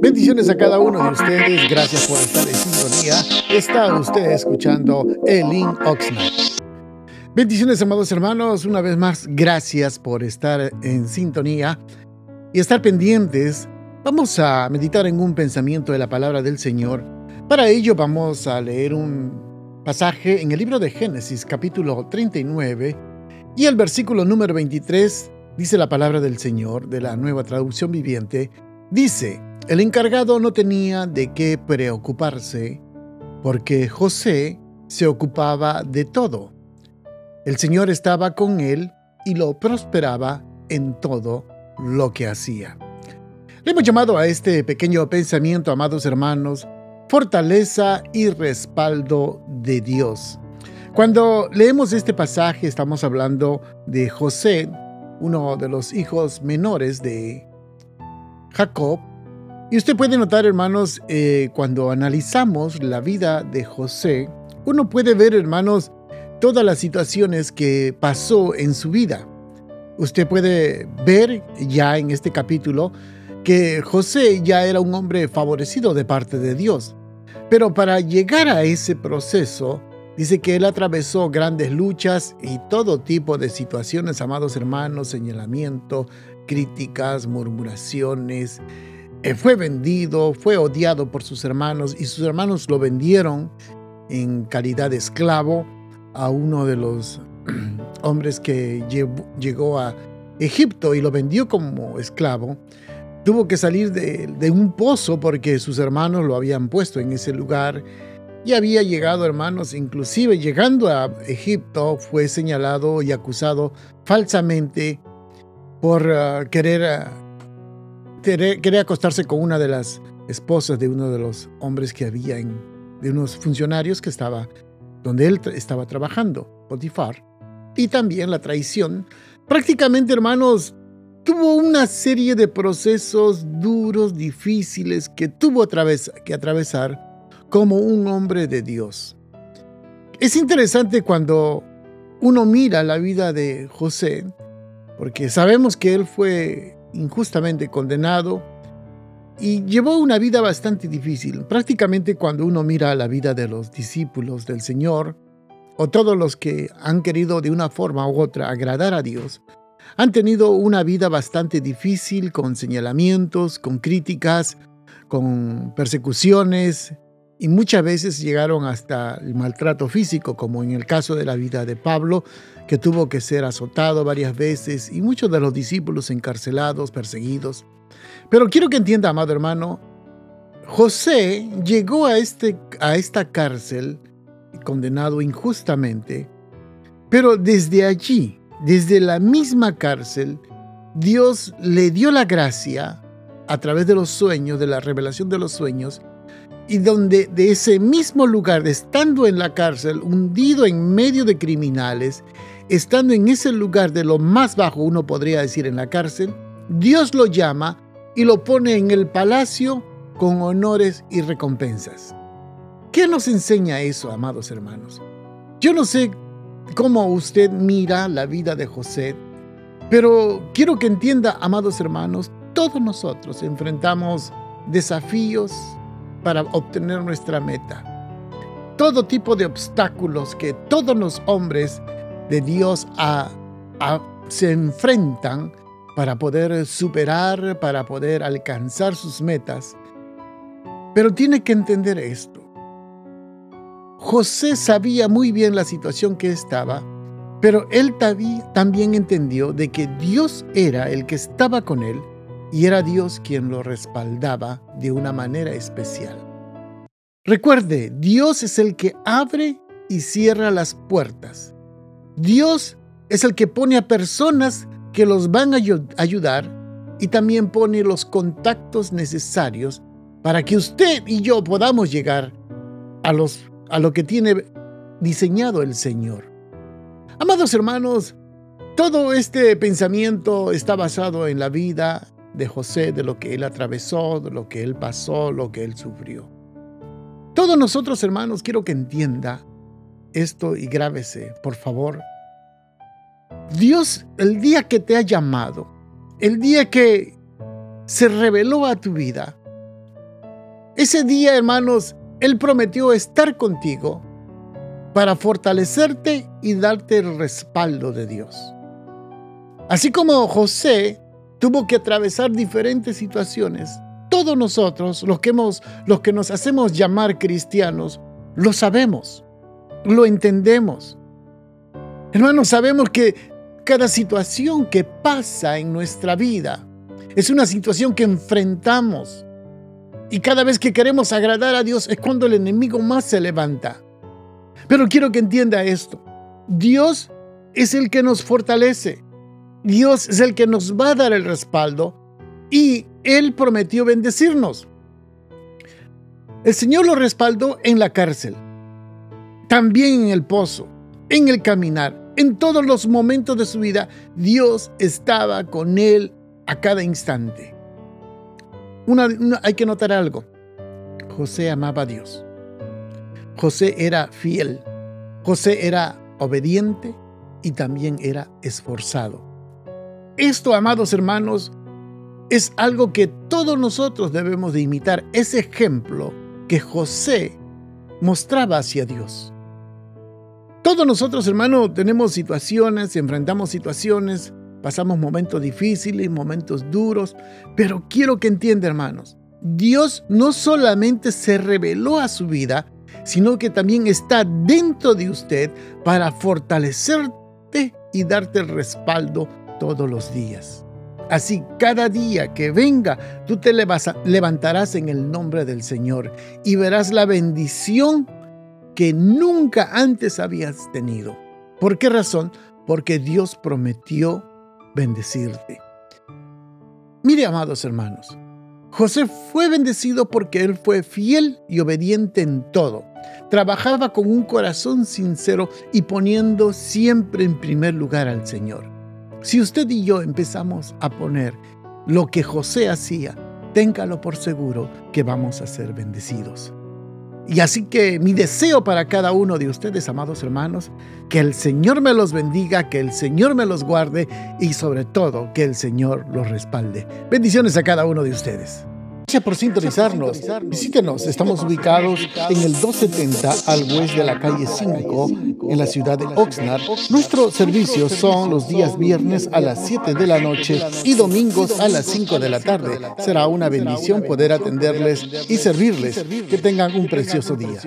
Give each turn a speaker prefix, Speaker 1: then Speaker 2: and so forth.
Speaker 1: Bendiciones a cada uno de ustedes. Gracias por estar en sintonía. Está usted escuchando Elin Oxnard. Bendiciones, amados hermanos. Una vez más, gracias por estar en sintonía y estar pendientes. Vamos a meditar en un pensamiento de la palabra del Señor. Para ello vamos a leer un pasaje en el libro de Génesis capítulo 39 y el versículo número 23 dice la palabra del Señor de la nueva traducción viviente. Dice, el encargado no tenía de qué preocuparse porque José se ocupaba de todo. El Señor estaba con él y lo prosperaba en todo lo que hacía. Le hemos llamado a este pequeño pensamiento, amados hermanos, fortaleza y respaldo de Dios. Cuando leemos este pasaje estamos hablando de José, uno de los hijos menores de Jacob, y usted puede notar, hermanos, eh, cuando analizamos la vida de José, uno puede ver, hermanos, todas las situaciones que pasó en su vida. Usted puede ver ya en este capítulo que José ya era un hombre favorecido de parte de Dios. Pero para llegar a ese proceso, dice que él atravesó grandes luchas y todo tipo de situaciones, amados hermanos, señalamiento, críticas, murmuraciones, eh, fue vendido, fue odiado por sus hermanos y sus hermanos lo vendieron en calidad de esclavo a uno de los hombres que llegó a Egipto y lo vendió como esclavo. Tuvo que salir de, de, un pozo porque sus hermanos lo habían puesto en ese lugar y había llegado, hermanos, inclusive llegando a Egipto, fue señalado y acusado falsamente por ah, querer ah, quería acostarse con una de las esposas de uno de los hombres que había en, de unos funcionarios que estaba donde él estaba trabajando, Potifar, y también la traición. Prácticamente, hermanos, tuvo una serie de procesos duros, difíciles que tuvo que atravesar como un hombre de Dios. Es interesante cuando uno mira la vida de José, porque sabemos que él fue injustamente condenado y llevó una vida bastante difícil. Prácticamente cuando uno mira la vida de los discípulos del Señor, o todos los que han querido de una forma u otra agradar a Dios, han tenido una vida bastante difícil con señalamientos, con críticas, con persecuciones y muchas veces llegaron hasta el maltrato físico, como en el caso de la vida de Pablo, que tuvo que ser azotado varias veces y muchos de los discípulos encarcelados, perseguidos. Pero quiero que entienda, amado hermano, José llegó a, este, a esta cárcel condenado injustamente, pero desde allí, desde la misma cárcel, Dios le dio la gracia a través de los sueños, de la revelación de los sueños, y donde de ese mismo lugar, estando en la cárcel, hundido en medio de criminales, estando en ese lugar de lo más bajo, uno podría decir en la cárcel, Dios lo llama y lo pone en el palacio con honores y recompensas. ¿Qué nos enseña eso, amados hermanos? Yo no sé cómo usted mira la vida de José, pero quiero que entienda, amados hermanos, todos nosotros enfrentamos desafíos para obtener nuestra meta. Todo tipo de obstáculos que todos los hombres de Dios se enfrentan para poder superar, para poder alcanzar sus metas. Pero tiene que entender esto. José sabía muy bien la situación que estaba, pero él también entendió de que Dios era el que estaba con él y era Dios quien lo respaldaba de una manera especial. Recuerde, Dios es el que abre y cierra las puertas. Dios es el que pone a personas que los van a ayudar y también pone los contactos necesarios para que usted y yo podamos llegar a, los, a lo que tiene diseñado el Señor. Amados hermanos, todo este pensamiento está basado en la vida de José, de lo que él atravesó, de lo que él pasó, lo que él sufrió. Todos nosotros, hermanos, quiero que entienda esto y grábese, por favor. Dios, el día que te ha llamado, el día que se reveló a tu vida. Ese día, hermanos, Él prometió estar contigo para fortalecerte y darte el respaldo de Dios. Así como José tuvo que atravesar diferentes situaciones, todos nosotros, los que, hemos, los que nos hacemos llamar cristianos, lo sabemos, lo entendemos. Hermanos, sabemos que cada situación que pasa en nuestra vida es una situación que enfrentamos. Y cada vez que queremos agradar a Dios es cuando el enemigo más se levanta. Pero quiero que entienda esto. Dios es el que nos fortalece. Dios es el que nos va a dar el respaldo y Él prometió bendecirnos. El Señor lo respaldó en la cárcel, también en el pozo, en el caminar, en todos los momentos de su vida. Dios estaba con Él a cada instante. hay que notar algo. José amaba a Dios. José era fiel. José era obediente y también era esforzado. Esto, amados hermanos, es algo que todos nosotros debemos de imitar, ese ejemplo que José mostraba hacia Dios. Todos nosotros, hermanos, tenemos situaciones, enfrentamos situaciones, pasamos momentos difíciles, momentos duros, pero quiero que entienda, hermanos, Dios no solamente se reveló a su vida, sino que también está dentro de usted para fortalecerte y darte el respaldo todos los días. Así cada día que venga, tú te levantarás en el nombre del Señor y verás la bendición que nunca antes habías tenido. ¿Por qué razón? Porque Dios prometió bendecirte. Mire, amados hermanos, José fue bendecido porque él fue fiel y obediente en todo. Trabajaba con un corazón sincero y poniendo siempre en primer lugar al Señor. Si usted y yo empezamos a poner lo que José hacía, téngalo por seguro que vamos a ser bendecidos. Y así que mi deseo para cada uno de ustedes, amados hermanos, que el Señor me los bendiga, que el Señor me los guarde y sobre todo que el Señor los respalde. Bendiciones a cada uno de ustedes. Gracias por sintonizarnos. Visítenos. Estamos ubicados en el 270 al oeste de la calle 5 en la ciudad de Oxnard. Nuestros servicios son los días viernes a las 7 de la noche y domingos a las 5 de la tarde. Será una bendición poder atenderles y servirles. Que tengan un precioso día.